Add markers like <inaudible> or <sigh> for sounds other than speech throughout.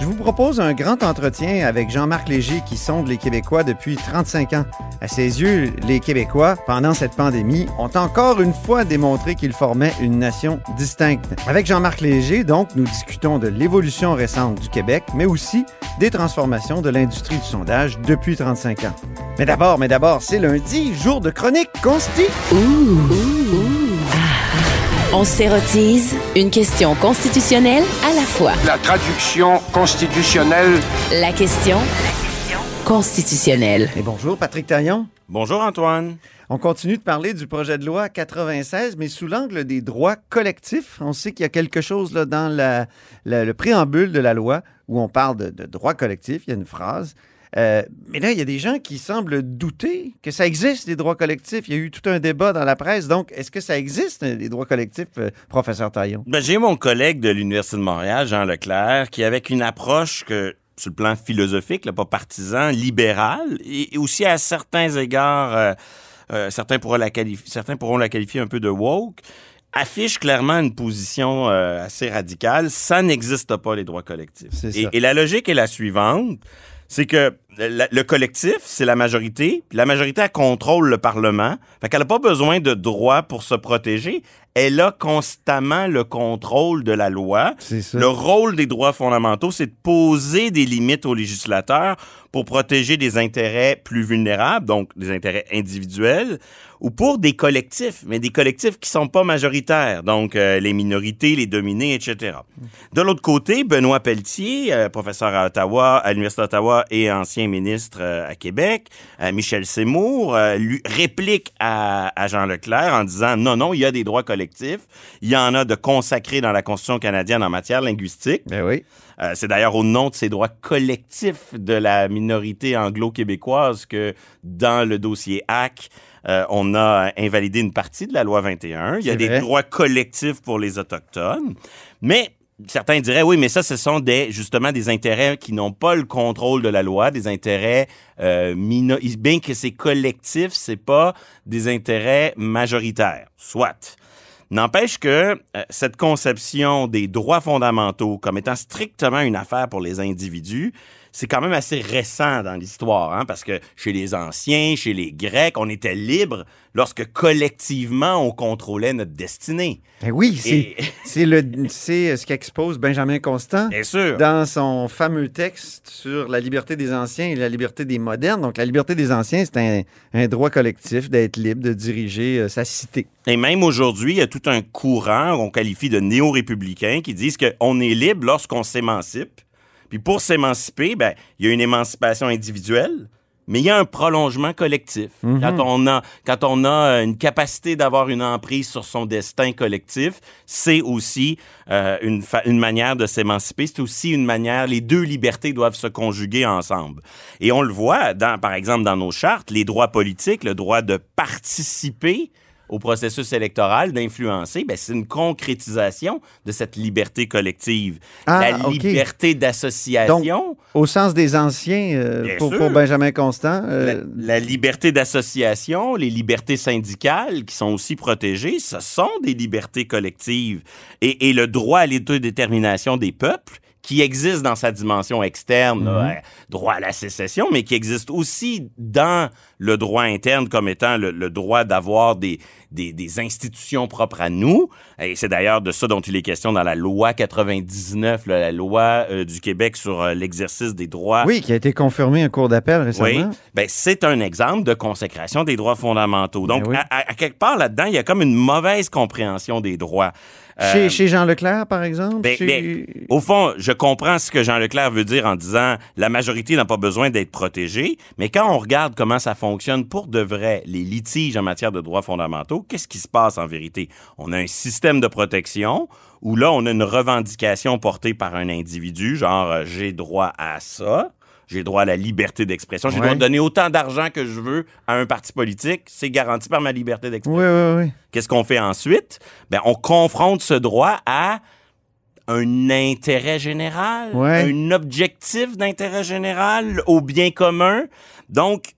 je vous propose un grand entretien avec Jean-Marc Léger qui sonde les Québécois depuis 35 ans. À ses yeux, les Québécois, pendant cette pandémie, ont encore une fois démontré qu'ils formaient une nation distincte. Avec Jean-Marc Léger, donc, nous discutons de l'évolution récente du Québec, mais aussi des transformations de l'industrie du sondage depuis 35 ans. Mais d'abord, mais d'abord, c'est lundi, jour de chronique consti. On s'érotise une question constitutionnelle à la fois. La traduction constitutionnelle. La question constitutionnelle. Et bonjour, Patrick Taillon. Bonjour Antoine. On continue de parler du projet de loi 96, mais sous l'angle des droits collectifs. On sait qu'il y a quelque chose là, dans la- la- le préambule de la loi où on parle de, de droits collectifs. Il y a une phrase. Euh, mais là, il y a des gens qui semblent douter que ça existe, les droits collectifs. Il y a eu tout un débat dans la presse. Donc, est-ce que ça existe, les droits collectifs, euh, professeur Taillon? Ben, j'ai mon collègue de l'Université de Montréal, Jean Leclerc, qui avec une approche que sur le plan philosophique, là, pas partisan, libéral, et et aussi à certains égards, euh, euh, certains, pourront la qualifier, certains pourront la qualifier un peu de woke, affiche clairement une position euh, assez radicale. Ça n'existe pas, les droits collectifs. Et, et la logique est la suivante. C'est que le, le collectif, c'est la majorité. La majorité, elle contrôle le Parlement. Fait qu'elle n'a pas besoin de droits pour se protéger. Elle a constamment le contrôle de la loi. Ça. Le rôle des droits fondamentaux, c'est de poser des limites aux législateurs pour protéger des intérêts plus vulnérables, donc des intérêts individuels, ou pour des collectifs, mais des collectifs qui sont pas majoritaires, donc euh, les minorités, les dominés, etc. De l'autre côté, Benoît Pelletier, euh, professeur à Ottawa, à l'Université d'Ottawa et ancien ministre euh, à Québec, Michel Seymour, lui réplique à, à Jean Leclerc en disant non, non, il y a des droits collectifs, il y en a de consacrés dans la Constitution canadienne en matière linguistique. Ben oui. Euh, c'est d'ailleurs au nom de ces droits collectifs de la minorité anglo-québécoise que dans le dossier HAC, euh, on a invalidé une partie de la loi 21. Il y a des vrai. droits collectifs pour les Autochtones. Mais certains diraient, oui, mais ça, ce sont des, justement des intérêts qui n'ont pas le contrôle de la loi, des intérêts euh, Bien que c'est collectif, c'est pas des intérêts majoritaires. Soit. N'empêche que euh, cette conception des droits fondamentaux comme étant strictement une affaire pour les individus, c'est quand même assez récent dans l'histoire, hein, parce que chez les anciens, chez les Grecs, on était libre lorsque collectivement on contrôlait notre destinée. Ben oui, c'est Et- <laughs> c'est le- c'est ce qu'expose Benjamin Constant. Bien sûr. dans son fameux texte sur la liberté des anciens et la liberté des modernes. Donc, la liberté des anciens, c'est un, un droit collectif d'être libre, de diriger euh, sa cité. Et même aujourd'hui, il y a tout un courant qu'on qualifie de néo-républicains qui disent qu'on est libre lorsqu'on s'émancipe. Puis pour s'émanciper, ben, il y a une émancipation individuelle, mais il y a un prolongement collectif. Quand on a, quand on a une capacité d'avoir une emprise sur son destin collectif, c'est aussi euh, une, une manière de s'émanciper. C'est aussi une manière, les deux libertés doivent se conjuguer ensemble. Et on le voit, dans, par exemple, dans nos chartes, les droits politiques, le droit de participer au processus électoral, d'influencer, ben, c'est une concrétisation de cette liberté collective. Ah, la liberté d'association. Au sens des anciens, euh, pour, Benjamin Constant, La, euh, la liberté d'association, les libertés syndicales qui sont aussi protégées, ce sont des libertés collectives. Et, et le droit à l'autodétermination des peuples, qui existe dans sa dimension externe, là, euh, droit à la sécession, mais qui existe aussi dans le droit interne comme étant le, le droit d'avoir des, des, des institutions propres à nous. Et c'est d'ailleurs de ça dont il est question dans la loi 99, là, la loi euh, du Québec sur euh, l'exercice des droits. Oui, qui a été confirmé en cours d'appel récemment. Oui, ben, c'est un exemple de consécration des droits fondamentaux. Donc, Ben oui. à, à- à quelque part là-dedans, il y a comme une mauvaise compréhension des droits. Euh, Chez, chez Jean Leclerc, par exemple? ben, chez- ben, au fond, je comprends ce que Jean Leclerc veut dire en disant la majorité n'a pas besoin d'être protégée, mais quand on regarde comment ça fonctionne pour de vrai, les litiges en matière de droits fondamentaux, qu'est-ce qui se passe en vérité? On a un système de protection où là, on a une revendication portée par un individu, genre euh, j'ai droit à ça. J'ai droit à la liberté d'expression. J'ai Ouais. le droit de donner autant d'argent que je veux à un parti politique. C'est garanti par ma liberté d'expression. Oui, oui, oui. Qu'est-ce qu'on fait ensuite? Ben, on confronte ce droit à un intérêt général, Ouais. un objectif d'intérêt général au bien commun. Donc,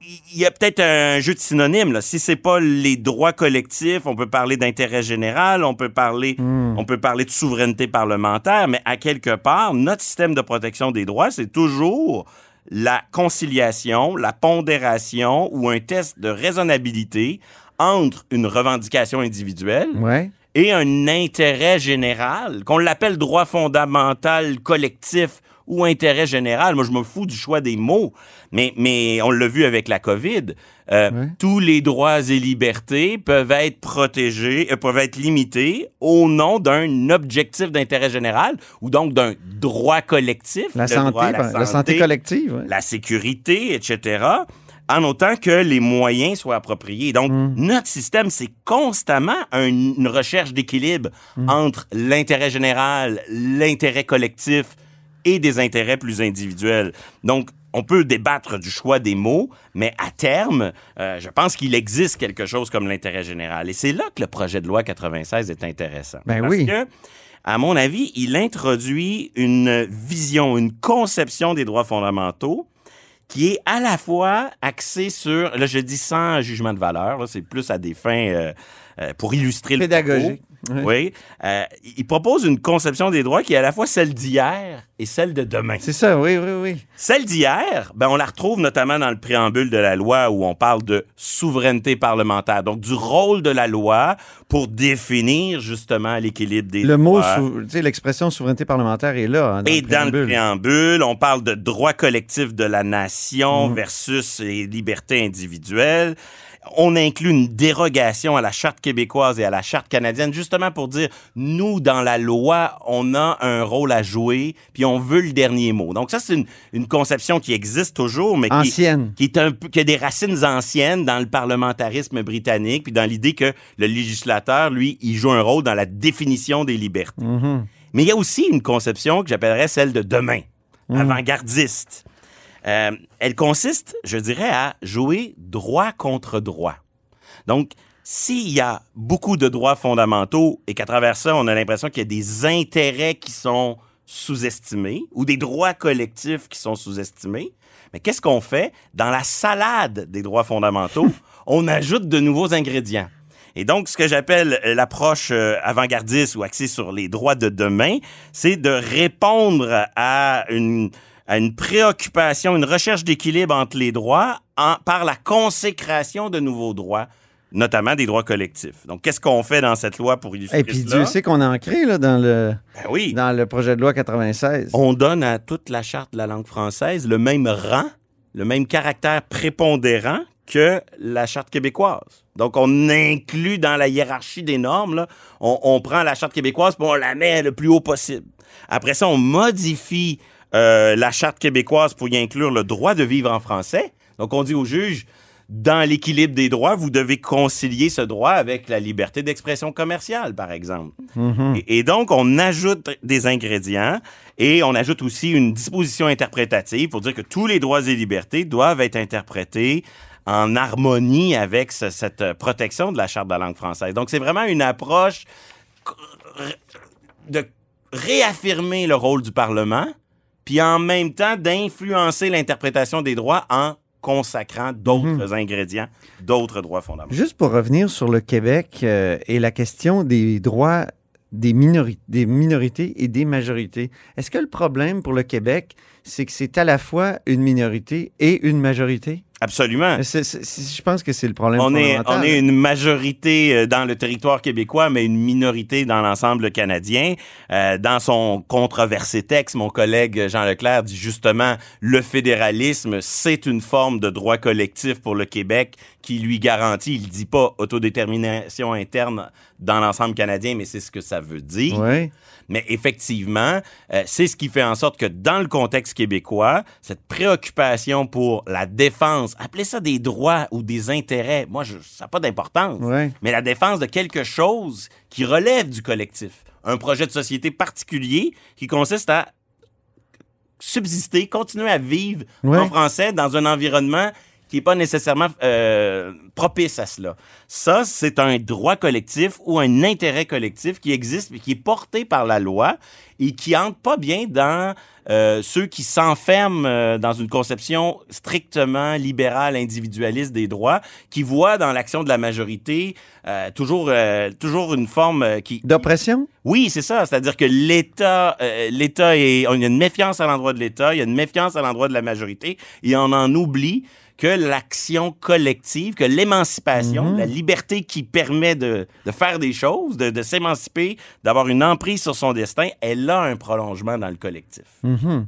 il y a peut-être un jeu de synonymes. Là. Si c'est pas les droits collectifs, on peut parler d'intérêt général, on peut parler, on peut parler de souveraineté parlementaire, mais à quelque part, notre système de protection des droits, c'est toujours la conciliation, la pondération ou un test de raisonnabilité entre une revendication individuelle Ouais. et un intérêt général, qu'on l'appelle droit fondamental collectif ou intérêt général. Moi, je me fous du choix des mots, mais, mais on l'a vu avec la COVID. Euh. Tous les droits et libertés peuvent être protégés, euh, peuvent être limités au nom d'un objectif d'intérêt général ou donc d'un droit collectif. La santé, droit à par- la santé collective. ouais. la sécurité, etc., en autant que les moyens soient appropriés. Donc, Mm. notre système, c'est constamment un- une recherche d'équilibre Mm. entre l'intérêt général, l'intérêt collectif et des intérêts plus individuels. Donc, on peut débattre du choix des mots, mais à terme, euh, je pense qu'il existe quelque chose comme l'intérêt général. Et c'est là que le projet de loi 96 est intéressant. Ben Parce oui. que, à mon avis, il introduit une vision, une conception des droits fondamentaux qui est à la fois axée sur, là je dis sans jugement de valeur, c'est plus à des fins euh, euh, pour illustrer le Pédagogique. Oui. Euh, il propose une conception des droits qui est à la fois celle d'hier et celle de demain. C'est ça, oui, oui, oui. Celle d'hier, ben, on la retrouve notamment dans le préambule de la loi où on parle de souveraineté parlementaire, donc du rôle de la loi pour définir justement l'équilibre des Le mot, droits. sou- tu sais, l'expression souveraineté parlementaire est là. hein, dans Et le dans le préambule. on parle de droit collectif de la nation Mhm. versus les libertés individuelles. On inclut une dérogation à la charte québécoise et à la charte canadienne, justement pour dire, nous, dans la loi, on a un rôle à jouer, puis on veut le dernier mot. Donc ça, c'est une, une conception qui existe toujours, mais qui, Ancienne. qui est un peu, qui a des racines anciennes dans le parlementarisme britannique, puis dans l'idée que le législateur, lui, il joue un rôle dans la définition des libertés. Mhm. Mais il y a aussi une conception que j'appellerais celle de demain, avant-gardiste. Euh, elle consiste, je dirais, à jouer droit contre droit. Donc, s'il y a beaucoup de droits fondamentaux et qu'à travers ça, on a l'impression qu'il y a des intérêts qui sont sous-estimés ou des droits collectifs qui sont sous-estimés, mais qu'est-ce qu'on fait? Dans la salade des droits fondamentaux, <laughs> on ajoute de nouveaux ingrédients. Et donc, ce que j'appelle euh, l'approche euh, avant-gardiste ou axée sur les droits de demain, c'est de répondre à une, à une préoccupation, une recherche d'équilibre entre les droits en- par la consécration de nouveaux droits, notamment des droits collectifs. Donc, qu'est-ce qu'on fait dans cette loi pour illustrer Et puis cela? Dieu sait qu'on a ancré là, dans, le, Ben oui. dans le projet de loi 96. On donne à toute la charte de la langue française le même rang, le même caractère prépondérant que la charte québécoise. Donc, on inclut dans la hiérarchie des normes, là, on, on prend la charte québécoise puis on la met le plus haut possible. Après ça, on modifie euh, la charte québécoise pour y inclure le droit de vivre en français. Donc, on dit au juge, dans l'équilibre des droits, vous devez concilier ce droit avec la liberté d'expression commerciale, par exemple. Et, et donc, on ajoute des ingrédients et on ajoute aussi une disposition interprétative pour dire que tous les droits et libertés doivent être interprétés en harmonie avec ce- cette protection de la Charte de la langue française. Donc, c'est vraiment une approche de réaffirmer le rôle du Parlement, puis en même temps d'influencer l'interprétation des droits en consacrant d'autres ingrédients, d'autres droits fondamentaux. Juste pour revenir sur le Québec euh, et la question des droits des, minori- des minorités et des majorités, est-ce que le problème pour le Québec, c'est que c'est à la fois une minorité et une majorité? Absolument. Je pense que c'est le problème On est, on est une majorité euh, dans le territoire québécois, mais une minorité dans l'ensemble canadien. Euh, dans son controversé texte, mon collègue Jean Leclerc dit justement le fédéralisme, c'est une forme de droit collectif pour le Québec qui lui garantit, il dit pas autodétermination interne dans l'ensemble canadien, mais c'est ce que ça veut dire. Mais effectivement, euh, c'est ce qui fait en sorte que dans le contexte québécois, cette préoccupation pour la défense, appelez ça des droits ou des intérêts, moi, je, ça n'a pas d'importance. Ouais. Mais la défense de quelque chose qui relève du collectif. Un projet de société particulier qui consiste à subsister, continuer à vivre Ouais. en français dans un environnement qui n'est pas nécessairement euh, propice à cela. Ça, c'est un droit collectif ou un intérêt collectif qui existe mais qui est porté par la loi et qui entre pas bien dans euh, ceux qui s'enferment euh, dans une conception strictement libérale, individualiste des droits, qui voient dans l'action de la majorité euh, toujours, euh, toujours une forme qui, D'oppression? oui, c'est ça. C'est-à-dire que l'État, l'État est, on- il y a une méfiance à l'endroit de l'État, il y a une méfiance à l'endroit de la majorité, et on en oublie que l'action collective, que l'émancipation, la liberté qui permet de, de faire des choses, de, de s'émanciper, d'avoir une emprise sur son destin, elle a un prolongement dans le collectif. Mhm.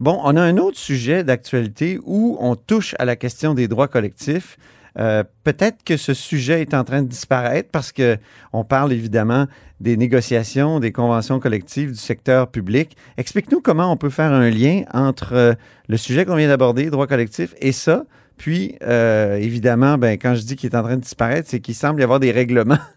Bon, on a un autre sujet d'actualité où on touche à la question des droits collectifs. Euh, Peut-être que ce sujet est en train de disparaître parce que on parle évidemment des négociations, des conventions collectives du secteur public. Explique-nous comment on peut faire un lien entre euh, le sujet qu'on vient d'aborder, droits collectifs, et ça. Puis, euh, évidemment, ben, quand je dis qu'il est en train de disparaître, c'est qu'il semble y avoir des règlements. <laughs>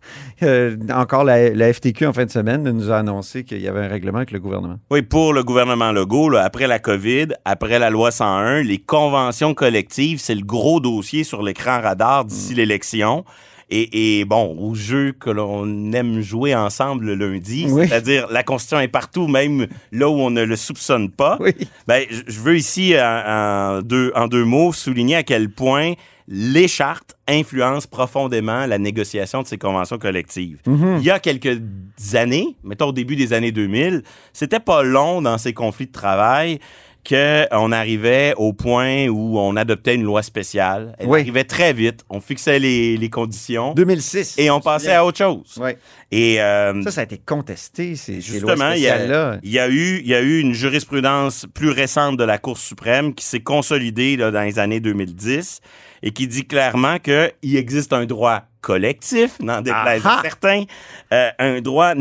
Euh, encore, la, la FTQ, en fin de semaine, nous a annoncé qu'il y avait un règlement avec le gouvernement. Oui, pour le gouvernement Legault, là, après la COVID, après la loi 101, les conventions collectives, c'est le gros dossier sur l'écran radar d'ici l'élection. Et, et bon, au jeu que l'on aime jouer ensemble le lundi, Oui. c'est-à-dire la Constitution est partout, même là où on ne le soupçonne pas. Oui. Ben, je veux ici, en, en deux, en deux mots, souligner à quel point les chartes influencent profondément la négociation de ces conventions collectives. Mhm. Il y a quelques années, mettons au début des années 2000, c'était pas long dans ces conflits de travail qu'on arrivait au point où on adoptait une loi spéciale. Elle Oui. arrivait très vite. On fixait les, les conditions 2006. et on passait à autre chose. Oui. Et euh, Ça, ça a été contesté, ces, ces lois Justement, il y, a, y a eu, il y a eu une jurisprudence plus récente de la Cour suprême qui s'est consolidée là, dans les années 2010 et qui dit clairement qu'il existe un droit collectif, n'en déplaise à certains, euh, un droit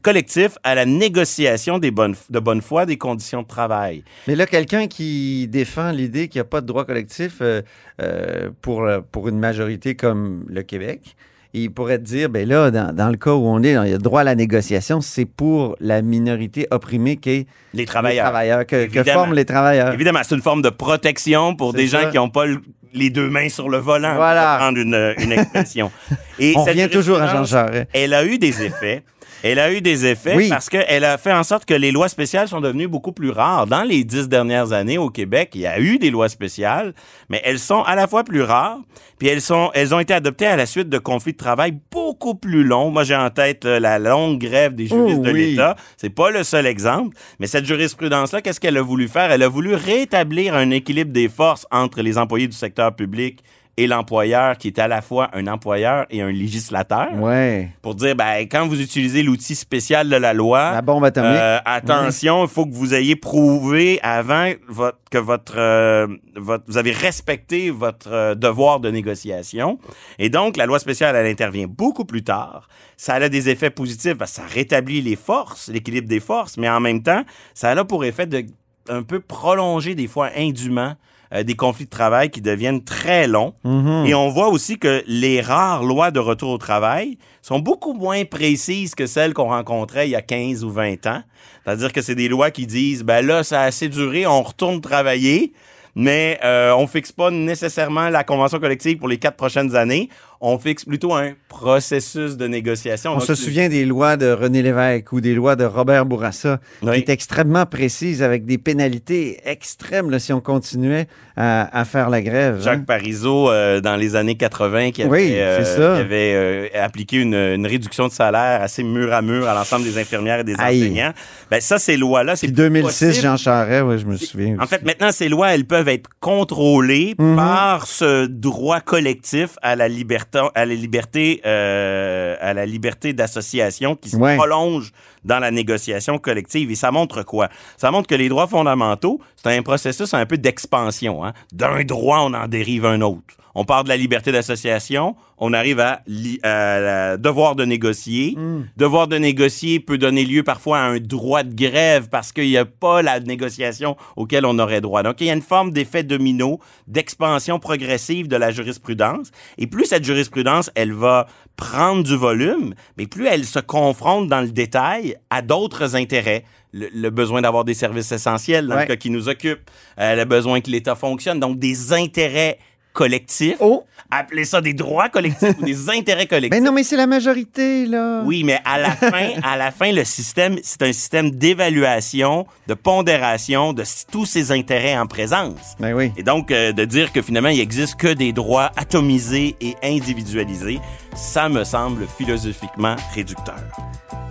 collectif à la négociation des bonnes, de bonne foi des conditions de travail. Mais là, quelqu'un qui défend l'idée qu'il n'y a pas de droit collectif euh, euh, pour, pour une majorité comme le Québec, il pourrait te dire, ben là, dans, dans le cas où on est, il y a droit à la négociation, c'est pour la minorité opprimée qu'est Les les travailleurs. travailleurs, que, forment les travailleurs. Évidemment, c'est une forme de protection pour des ça. gens qui n'ont pas le- les deux mains sur le volant, Voilà. pour prendre une, une expression. <laughs> Et On revient toujours à Jean Jarret. Elle a eu des effets. Elle a eu des effets Oui. parce qu'elle a fait en sorte que les lois spéciales sont devenues beaucoup plus rares. Dans les dix dernières années au Québec, il y a eu des lois spéciales, mais elles sont à la fois plus rares, puis elles, sont, elles ont été adoptées à la suite de conflits de travail beaucoup plus longs. Moi, j'ai en tête euh, la longue grève des juristes Oh, de oui. l'État. C'est pas le seul exemple, mais cette jurisprudence-là, qu'est-ce qu'elle a voulu faire? Elle a voulu rétablir un équilibre des forces entre les employés du secteur public et l'employeur qui est à la fois un employeur et un législateur Ouais. pour dire ben quand vous utilisez l'outil spécial de la loi La bombe atomique. euh, attention, il faut que vous ayez prouvé avant votre- que votre, euh, votre- vous avez respecté votre euh, devoir de négociation. Et donc, la loi spéciale, elle intervient beaucoup plus tard. Ça a des effets positifs parce que ça rétablit les forces, l'équilibre des forces, mais en même temps, ça a pour effet de un peu prolonger des fois indûment euh, des conflits de travail qui deviennent très longs. Mhm. Et on voit aussi que les rares lois de retour au travail sont beaucoup moins précises que celles qu'on rencontrait il y a 15 ou 20 ans. C'est-à-dire que c'est des lois qui disent, ben là, ça a assez duré, on retourne travailler, mais euh, on fixe pas nécessairement la convention collective pour les quatre prochaines années. On fixe plutôt un processus de négociation. On Donc, se souvient des lois de René Lévesque ou des lois de Robert Bourassa, qui étaient extrêmement précises avec des pénalités extrêmes là, si on continuait à, à faire la grève. hein. Jacques Parizeau, euh, dans les années 80, qui avait, Oui, euh, qui avait euh, appliqué une, une réduction de salaire assez mur à mur à l'ensemble des infirmières et des Aïe. enseignants. Ben, ça, ces lois-là, c'est Puis plus 2006, possible. Jean Charest, je me souviens. En aussi. fait, maintenant, ces lois, elles peuvent être contrôlées Mhm. par ce droit collectif à la liberté, à la liberté, euh, à la liberté d'association qui se Ouais. prolonge dans la négociation collective. Et ça montre quoi? Ça montre que les droits fondamentaux, c'est un processus un peu d'expansion. Hein? D'un droit, on en dérive un autre. On part de la liberté d'association, on arrive à, à la devoir de négocier. Mm. Devoir de négocier peut donner lieu parfois à un droit de grève parce qu'il n'y a pas la négociation auquel on aurait droit. Donc, il y a une forme d'effet domino, d'expansion progressive de la jurisprudence. Et plus cette jurisprudence, elle va prendre du volume, mais plus elle se confronte dans le détail à d'autres intérêts. Le, le besoin d'avoir des services essentiels dans Ouais. le cas qui nous occupe, euh, le besoin que l'État fonctionne, donc des intérêts collectifs. Oh! Appelez ça des droits collectifs ou des <laughs> intérêts collectifs. Mais non, mais c'est la majorité, là. Oui, mais à la <laughs> fin, à la fin, le système, c'est un système d'évaluation, de pondération de tous ces intérêts en présence. Ben oui. Et donc, euh, de dire que finalement, il existe que des droits atomisés et individualisés, ça me semble philosophiquement réducteur.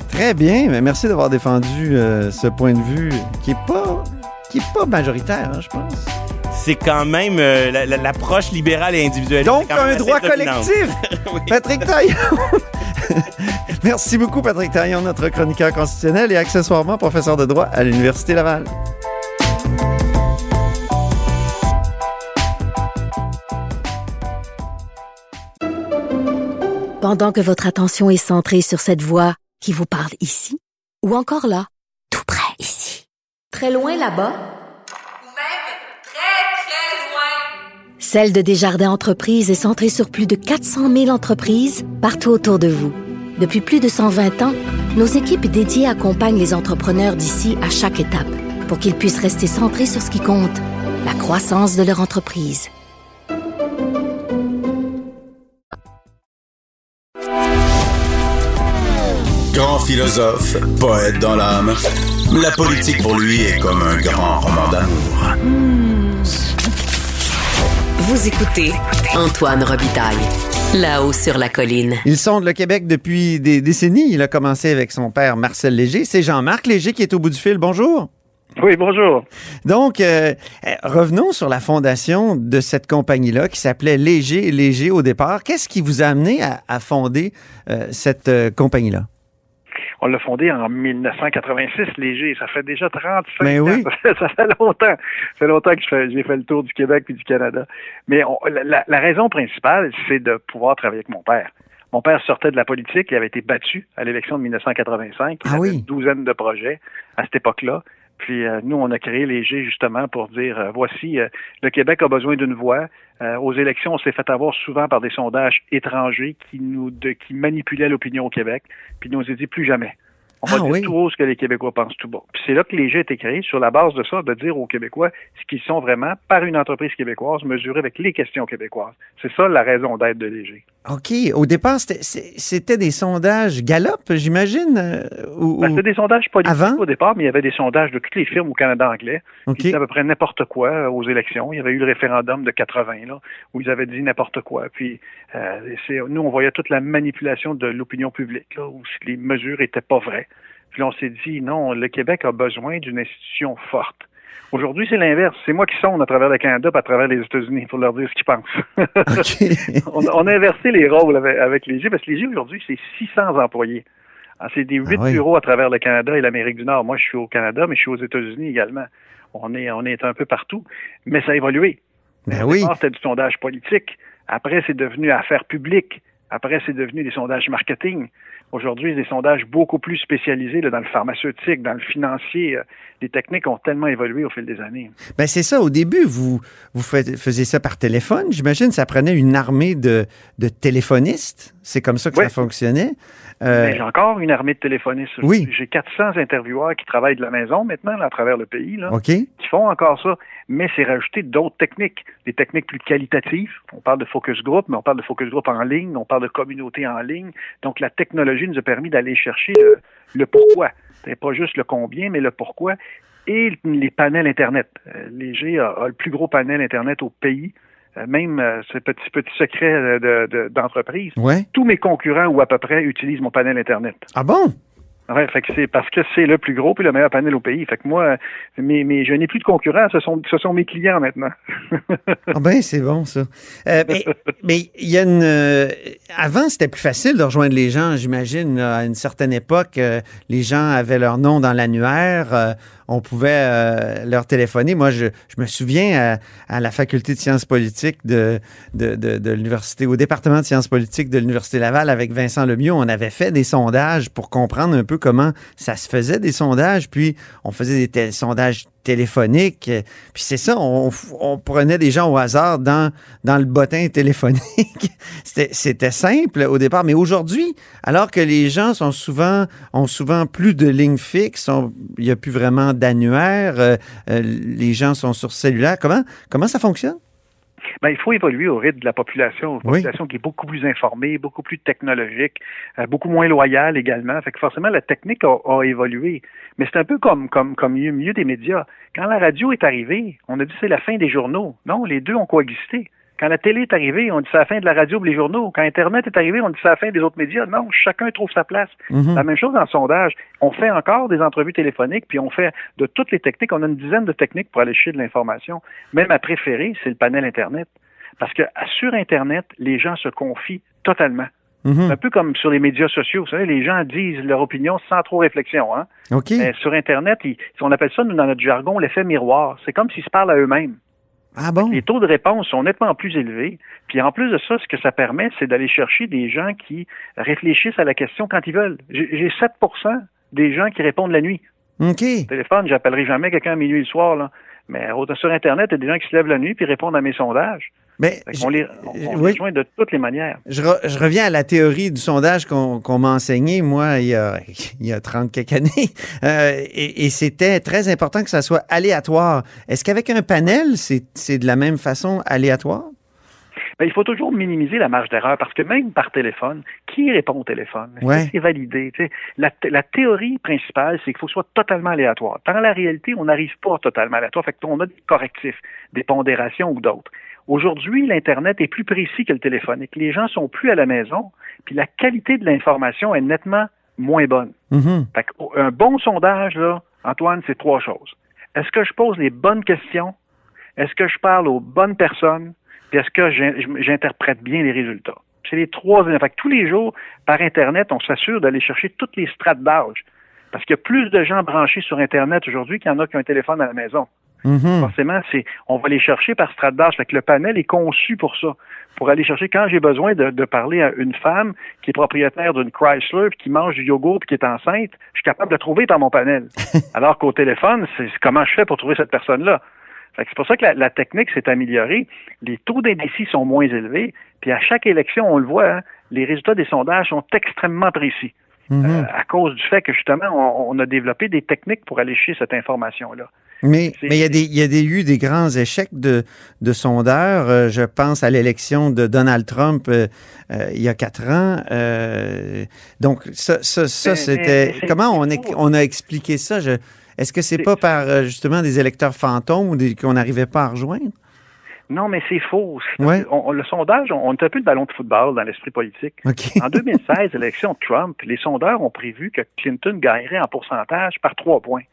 Très bien, mais merci d'avoir défendu euh, ce point de vue qui est pas qui est pas majoritaire, hein, je pense. C'est quand même euh, la- la- l'approche libérale et individualiste. Donc, un droit dominante. collectif! <laughs> Oui. Patrick Taillon! <laughs> Merci beaucoup, Patrick Taillon, notre chroniqueur constitutionnel et accessoirement professeur de droit à l'Université Laval. Pendant que votre attention est centrée sur cette voix qui vous parle ici, ou encore là, tout près ici, très loin là-bas, ou même très, très loin. Celle de Desjardins Entreprises est centrée sur plus de 400 000 entreprises partout autour de vous. Depuis plus de 120 ans, nos équipes dédiées accompagnent les entrepreneurs d'ici à chaque étape pour qu'ils puissent rester centrés sur ce qui compte, la croissance de leur entreprise. Grand philosophe, poète dans l'âme, la politique pour lui est comme un grand roman d'amour. Vous écoutez Antoine Robitaille, là-haut sur la colline. Il sonde le Québec depuis des décennies. Il a commencé avec son père Marcel Léger. C'est Jean-Marc Léger qui est au bout du fil. Bonjour. Oui, bonjour. Donc, euh, euh, revenons sur la fondation de cette compagnie-là qui s'appelait Léger Léger au départ. Qu'est-ce qui vous a amené à, à fonder euh, cette euh, compagnie-là? On l'a fondé en 1986, léger. Ça fait déjà 35 Mais ans. oui. Ça fait, ça fait longtemps. Ça fait longtemps que j'ai fait le tour du Québec puis du Canada. Mais on- la, la- la raison principale, c'est de pouvoir travailler avec mon père. Mon père sortait de la politique, il avait été battu à l'élection de 1985. Il Ah avait oui. une douzaine de projets à cette époque-là. Puis euh, nous, on a créé Léger justement pour dire euh, voici, euh, le Québec a besoin d'une voix. Aux élections, on s'est fait avoir souvent par des sondages étrangers qui nous de, qui manipulaient l'opinion au Québec. Puis nous, on dit plus jamais. On va Ah dire oui. tout haut ce que les Québécois pensent tout bas. Puis c'est là que Léger a été créé sur la base de ça, de dire aux Québécois ce qu'ils sont vraiment par une entreprise québécoise mesurée avec les questions québécoises. C'est ça la raison d'être de Léger. OK. Au départ, c'était- des sondages Gallup, j'imagine? euh, ou- Ben, c'était des sondages politiques Avant? au départ, mais il y avait des sondages de toutes les firmes au Canada anglais qui disaient à peu près n'importe quoi euh, aux élections. Il y avait eu le référendum de 80 là, où ils avaient dit n'importe quoi. Puis euh, nous, on voyait toute la manipulation de l'opinion publique, là, où les mesures étaient pas vraies. Puis on s'est dit non, le Québec a besoin d'une institution forte. Aujourd'hui, c'est l'inverse. C'est moi qui sonde à travers le Canada à travers les États-Unis pour leur dire ce qu'ils pensent. <laughs> <laughs> On, on a inversé les rôles avec, avec Léger parce que Léger, aujourd'hui, c'est 600 employés. Ah, C'est des huit Ah oui. bureaux à travers le Canada et l'Amérique du Nord. Moi, je suis au Canada, mais je suis aux États-Unis également. On est, on est un peu partout, mais ça a évolué. Ben oui. c'était du sondage politique. Après, c'est devenu affaires publiques. Après, c'est devenu des sondages marketing. Aujourd'hui, des sondages beaucoup plus spécialisés là, dans le pharmaceutique, dans le financier. Euh, les techniques ont tellement évolué au fil des années. Ben c'est ça. Au début, vous, vous fais- faisiez ça par téléphone. J'imagine ça prenait une armée de, de téléphonistes. C'est comme ça que Oui. ça fonctionnait. Euh, J'ai encore une armée de téléphonistes. Oui. J'ai 400 intervieweurs qui travaillent de la maison maintenant là, à travers le pays. Là. Qui font encore ça, mais c'est rajouter d'autres techniques, des techniques plus qualitatives. On parle de focus group, mais on parle de focus group en ligne, on parle de communauté en ligne. Donc la technologie nous a permis d'aller chercher le, le pourquoi. C'est pas juste le combien, mais le pourquoi. Et les panels Internet. Euh, Léger a, a le plus gros panel Internet au pays. Euh, Même euh, ce petit petit secret euh, de- de- d'entreprise. Ouais. Tous mes concurrents ou à peu près utilisent mon panel Internet. Ah bon? Ouais, fait que c'est parce que c'est le plus gros puis le meilleur panel au pays. Fait que moi, euh, mais, mais je n'ai plus de concurrents, ce sont ce sont mes clients maintenant. <laughs> Ah ben, c'est bon, ça. Euh, mais il y a une... euh, avant, c'était plus facile de rejoindre les gens, j'imagine. À une certaine époque, euh, les gens avaient leur nom dans l'annuaire. Euh, on pouvait euh, leur téléphoner. Moi, je, me souviens à, à la faculté de sciences politiques de, de, de, de l'université, au département de sciences politiques de l'Université Laval avec Vincent Lemieux, on avait fait des sondages pour comprendre un peu comment ça se faisait des sondages. Puis, on faisait des sondages téléphoniques. euh, Puis c'est ça, on, prenait des gens au hasard dans, le bottin téléphonique. <laughs> C'était simple au départ, mais aujourd'hui, alors que les gens souvent, ont souvent plus de lignes fixes, il n'y a plus vraiment d'annuaire, euh, euh, les gens sont sur cellulaire, comment, comment ça fonctionne? Ben, il faut évoluer au rythme de la population, une Oui. population qui est beaucoup plus informée, beaucoup plus technologique, euh, beaucoup moins loyale également. Fait que forcément, la technique a, a évolué. Mais c'est un peu comme, comme, comme mieux, mieux des médias. Quand la radio est arrivée, on a dit c'est la fin des journaux. Non, les deux ont coexisté. Quand la télé est arrivée, on dit c'est la fin de la radio et les journaux. Quand Internet est arrivé, on dit c'est la fin des autres médias. Non, chacun trouve sa place. Mhm. La même chose dans le sondage. On fait encore des entrevues téléphoniques, puis on fait de toutes les techniques. On a une dizaine de techniques pour aller chercher de l'information. Même ma préférée, c'est le panel Internet. Parce que sur Internet, les gens se confient totalement. Mhm. Un peu comme sur les médias sociaux. Vous savez, les gens disent leur opinion sans trop réflexion. Hein? OK. Mais sur Internet, ils- on appelle ça, nous, dans notre jargon, l'effet miroir. C'est comme s'ils se parlent à eux-mêmes. Ah bon? Les taux de réponse sont nettement plus élevés. Puis en plus de ça, ce que ça permet, c'est d'aller chercher des gens qui réfléchissent à la question quand ils veulent. J'ai j'ai 7 des gens qui répondent la nuit. OK. Au téléphone, j'appellerai jamais quelqu'un à minuit le soir. Là. Mais sur Internet, il y a des gens qui se lèvent la nuit puis répondent à mes sondages. Fait qu'on les, on, on oui. les joint de toutes les manières. Je, re- je reviens à la théorie du sondage qu'on m'a enseigné, moi, il y a, <laughs> il y a 30 quelques années. <laughs> Euh, et et c'était très important que ça soit aléatoire. Est-ce qu'avec un panel, c'est de la même façon aléatoire? Ben, il faut toujours minimiser la marge d'erreur parce que même par téléphone, qui répond au téléphone? Que Ouais. C'est validé? La, th- la théorie principale, c'est qu'il faut que ce soit totalement aléatoire. Dans la réalité, on n'arrive pas totalement aléatoire. Fait qu'on a des correctifs, des pondérations ou d'autres. Aujourd'hui, l'Internet est plus précis que le téléphonique. Les gens sont plus à la maison, puis la qualité de l'information est nettement moins bonne. Mhm. Fait un bon sondage, là, Antoine, c'est trois choses. Est-ce que je pose les bonnes questions? Est-ce que je parle aux bonnes personnes? Puis est-ce que j'in- j'interprète bien les résultats? C'est les trois éléments. Fait que tous les jours, par Internet, on s'assure d'aller chercher toutes les strates d'âge. Parce qu'il y a plus de gens branchés sur Internet aujourd'hui qu'il y en a qui ont un téléphone à la maison. Mhm. Forcément, c'est on va les chercher par strate d'âge. Fait que le panel est conçu pour ça. Pour aller chercher, quand j'ai besoin de, de parler à une femme qui est propriétaire d'une Chrysler, puis qui mange du yogourt, puis qui est enceinte, je suis capable de trouver par mon panel. <laughs> Alors qu'au téléphone, c'est comment je fais pour trouver cette personne-là? Fait que C'est pour ça que la, la technique s'est améliorée. Les taux d'indécis sont moins élevés. Puis à chaque élection, on le voit, hein, les résultats des sondages sont extrêmement précis. Mhm. Euh, à cause du fait que justement, on, on a développé des techniques pour aller chercher cette information-là. Mais il y a des il y a des, eu des grands échecs de, de sondeurs. Euh, je pense à l'élection de Donald Trump euh, euh, il y a quatre ans. Donc ça ça, ça Mais- c'était comment on, a expliqué ça? Est-ce que c'est pas par justement des électeurs fantômes qu'on n'arrivait pas à rejoindre? Non, mais c'est faux. Ouais. On- on- le sondage, on, on est un peu le ballon de football dans l'esprit politique. OK. <laughs> En 2016, l'élection de Trump, les sondeurs ont prévu que Clinton gagnerait en pourcentage par trois points.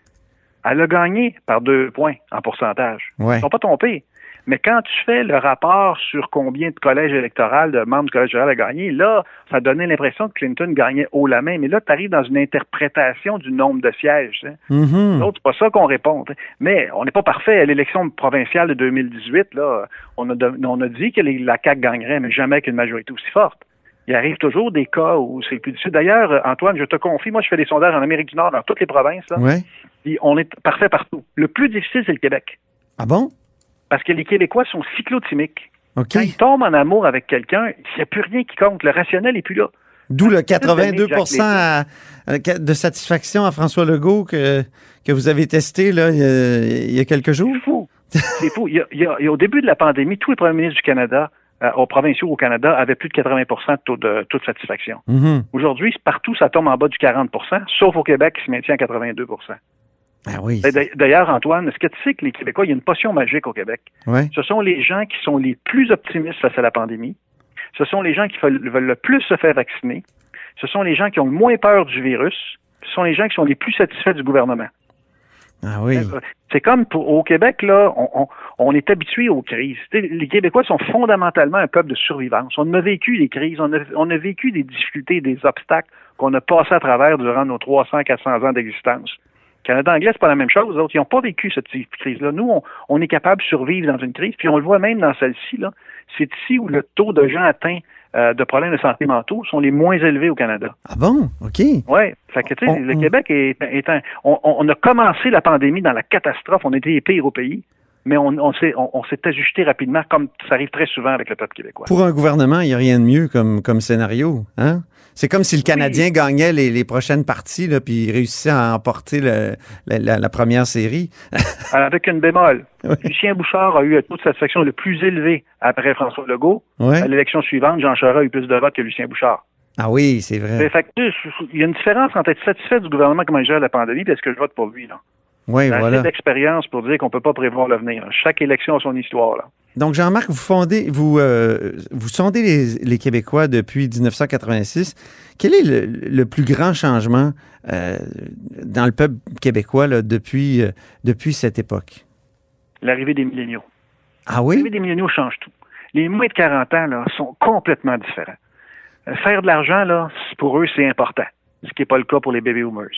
Elle a gagné par deux points en pourcentage. Ouais. Ils ne sont pas trompés. Mais quand tu fais le rapport sur combien de collèges électoraux, de membres du collège électoral a gagné, là, ça donnait l'impression que Clinton gagnait haut la main. Mais là, tu arrives dans une interprétation du nombre de sièges. hein. Mhm. L'autre, c'est pas ça qu'on répond. t'sais. Mais on n'est pas parfait. À l'élection provinciale de 2018, là, on a, de- on a dit que les- la CAQ gagnerait, mais jamais avec une majorité aussi forte. Il arrive toujours des cas où c'est plus difficile. D'ailleurs, euh, Antoine, je te confie, moi, je fais des sondages en Amérique du Nord, dans toutes les provinces. Là, Ouais. puis on est parfait partout. Le plus difficile, c'est le Québec. Ah bon? Parce que les Québécois sont cyclotimiques. OK. Quand ils tombent en amour avec quelqu'un, il n'y a plus rien qui compte. Le rationnel n'est plus là. D'où le Jacques 82 Léger. à- à- de satisfaction à François Legault que, que vous avez testé là, il, y a, il y a quelques jours? C'est fou. C'est fou. Il y a- il y au début de la pandémie, tous les premiers ministres du Canada, euh, aux provinciaux au Canada, avaient plus de 80 de taux de, taux de satisfaction. Mhm. Aujourd'hui, partout, ça tombe en bas du 40 sauf au Québec qui se maintient à 82 Ah oui. D'ailleurs, Antoine, est-ce que tu sais que les Québécois, il y a une potion magique au Québec? Ouais. Ce sont les gens qui sont les plus optimistes face à la pandémie. Ce sont les gens qui veulent, veulent le plus se faire vacciner. Ce sont les gens qui ont le moins peur du virus. Ce sont les gens qui sont les plus satisfaits du gouvernement. Ah oui. C'est comme pour, au Québec, là, on, est habitué aux crises. Les Québécois sont fondamentalement un peuple de survivance. On a vécu des crises, on a, vécu des difficultés, des obstacles qu'on a passé à travers durant nos 300, 400 ans d'existence. Canada anglais, c'est pas la même chose. Autres, ils n'ont pas vécu cette crise-là. Nous, on, est capable de survivre dans une crise, puis on le voit même dans celle-ci. C'est ici où le taux de gens atteints euh, de problèmes de santé mentaux sont les moins élevés au Canada. Ah bon? OK. Oui. Fait que, tu sais, On- le on- Québec est, est un. On, on a commencé la pandémie dans la catastrophe. On était les pires au pays, mais on, on s'est on, on s'est ajusté rapidement, comme ça arrive très souvent avec le peuple québécois. Pour un gouvernement, il n'y a rien de mieux comme, comme scénario. Hein? C'est comme si le Canadien gagnait les, les prochaines parties, là, puis il réussissait à emporter le- la, la- la première série. <laughs> Avec une bémol. Oui. Lucien Bouchard a eu un taux de satisfaction le plus élevé après François Legault. À l'élection suivante, Jean Charest a eu plus de votes que Lucien Bouchard. Ah oui, c'est vrai. Il y a une différence entre être satisfait du gouvernement comment il gère la pandémie et est-ce que je vote pour lui. Là. Oui, assez voilà. d'expérience pour dire qu'on peut pas prévoir l'avenir. Chaque élection a son histoire. Là. Donc, Jean-Marc, vous fondez, vous, euh, vous sondez les, les Québécois depuis 1986. Quel est le, le plus grand changement euh, dans le peuple québécois là, depuis, euh, depuis cette époque? L'arrivée des milléniaux. Ah oui? L'arrivée des milléniaux change tout. Les moins de 40 ans là, sont complètement différents. Faire de l'argent, là, pour eux, c'est important, ce qui n'est pas le cas pour les baby boomers.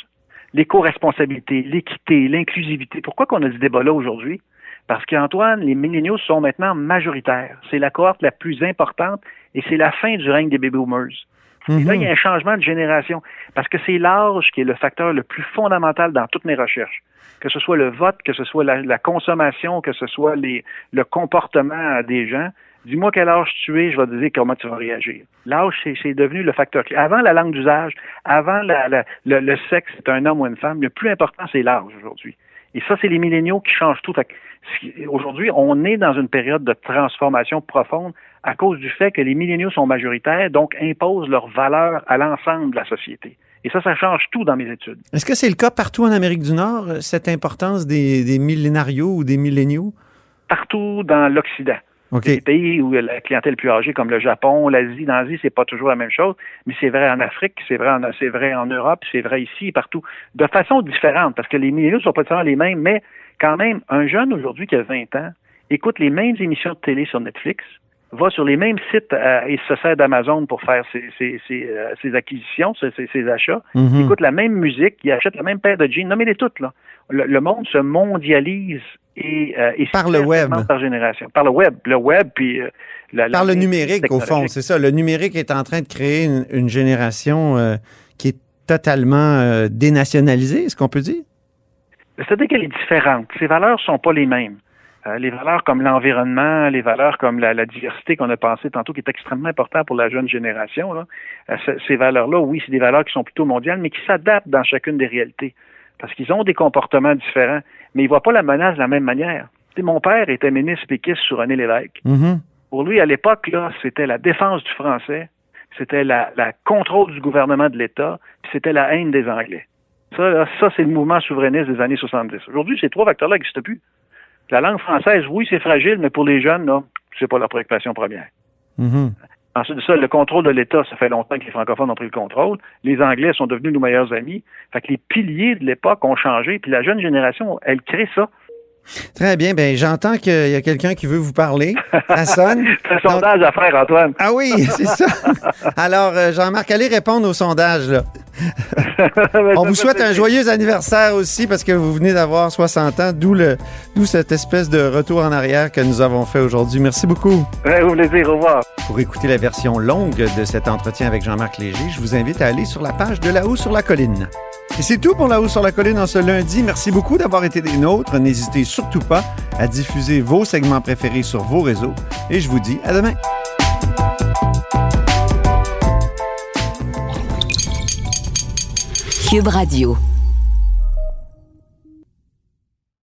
L'éco-responsabilité, l'équité, l'inclusivité. Pourquoi qu'on a ce débat-là aujourd'hui? Parce qu'Antoine, les milléniaux sont maintenant majoritaires. C'est la cohorte la plus importante et c'est la fin du règne des baby boomers. Et là, il y a un changement de génération parce que c'est l'âge qui est le facteur le plus fondamental dans toutes mes recherches. Que ce soit le vote, que ce soit la, la consommation, que ce soit les, le comportement des gens. Dis-moi quel âge tu es, je vais te dire comment tu vas réagir. L'âge, c'est, devenu le facteur clé. Avant la langue d'usage, avant la- la- le, le sexe, c'est un homme ou une femme, le plus important, c'est l'âge aujourd'hui. Et ça, c'est les milléniaux qui changent tout. Aujourd'hui, on est dans une période de transformation profonde à cause du fait que les milléniaux sont majoritaires, donc imposent leurs valeurs à l'ensemble de la société. Et ça, ça change tout dans mes études. Est-ce que c'est le cas partout en Amérique du Nord, cette importance des, des millénarios ou des milléniaux? Partout dans l'Occident. OK. Des pays où la clientèle est plus âgée, comme le Japon, l'Asie. Dans l'Asie, c'est pas toujours la même chose, mais c'est vrai en Afrique, c'est vrai en, c'est vrai en Europe, c'est vrai ici, partout. De façon différente, parce que les milléniaux sont pas nécessairement les mêmes, mais quand même, un jeune aujourd'hui qui a 20 ans écoute les mêmes émissions de télé sur Netflix, va sur les mêmes sites euh, et se sert d'Amazon pour faire ses, ses, ses, euh, ses acquisitions, ses, achats, Mhm. il écoute la même musique, il achète la même paire de jeans, nommez-les toutes, là. Le, le monde se mondialise et, euh, et Par le web. par génération. Par le web. Le web, puis euh, la, Par le numérique, au fond, c'est ça. Le numérique est en train de créer une, une génération euh, qui est totalement euh, dénationalisée, est-ce qu'on peut dire? C'est-à-dire qu'elle est différente. Ses valeurs sont pas les mêmes. Euh, les valeurs comme l'environnement, les valeurs comme la, la diversité qu'on a pensé tantôt, qui est extrêmement important pour la jeune génération, là, euh, ce- ces valeurs-là, oui, c'est des valeurs qui sont plutôt mondiales, mais qui s'adaptent dans chacune des réalités. Parce qu'ils ont des comportements différents, mais ils voient pas la menace de la même manière. Mon père était ministre péquiste sur René Lévesque. Mhm. Pour lui, à l'époque, là, c'était la défense du français, c'était la, la contrôle du gouvernement de l'État, puis c'était la haine des Anglais. Ça, là, ça c'est le mouvement souverainiste des années 70. Aujourd'hui, ces trois facteurs-là n'existent plus. La langue française, oui, c'est fragile, mais pour les jeunes, là, c'est pas leur préoccupation première. Mhm. Ensuite de ça, le contrôle de l'État, ça fait longtemps que les francophones ont pris le contrôle. Les Anglais sont devenus nos meilleurs amis. Fait que les piliers de l'époque ont changé, puis la jeune génération, elle crée ça. Très bien. Ben, j'entends qu'il y a quelqu'un qui veut vous parler. Ça sonne. <laughs> C'est un sondage à faire, Antoine. Ah oui, c'est ça. <laughs> Alors, euh, Jean-Marc, allez répondre au sondage. Là. <laughs> On vous souhaite un joyeux anniversaire aussi parce que vous venez d'avoir 60 ans, d'où le d'où cette espèce de retour en arrière que nous avons fait aujourd'hui. Merci beaucoup. Ouais, au plaisir, au revoir. Pour écouter la version longue de cet entretien avec Jean-Marc Léger, je vous invite à aller sur la page de La Haut sur la Colline. Et c'est tout pour La Haut sur la Colline en ce lundi. Merci beaucoup d'avoir été des nôtres. N'hésitez surtout pas à diffuser vos segments préférés sur vos réseaux. Et je vous dis à demain. Radio.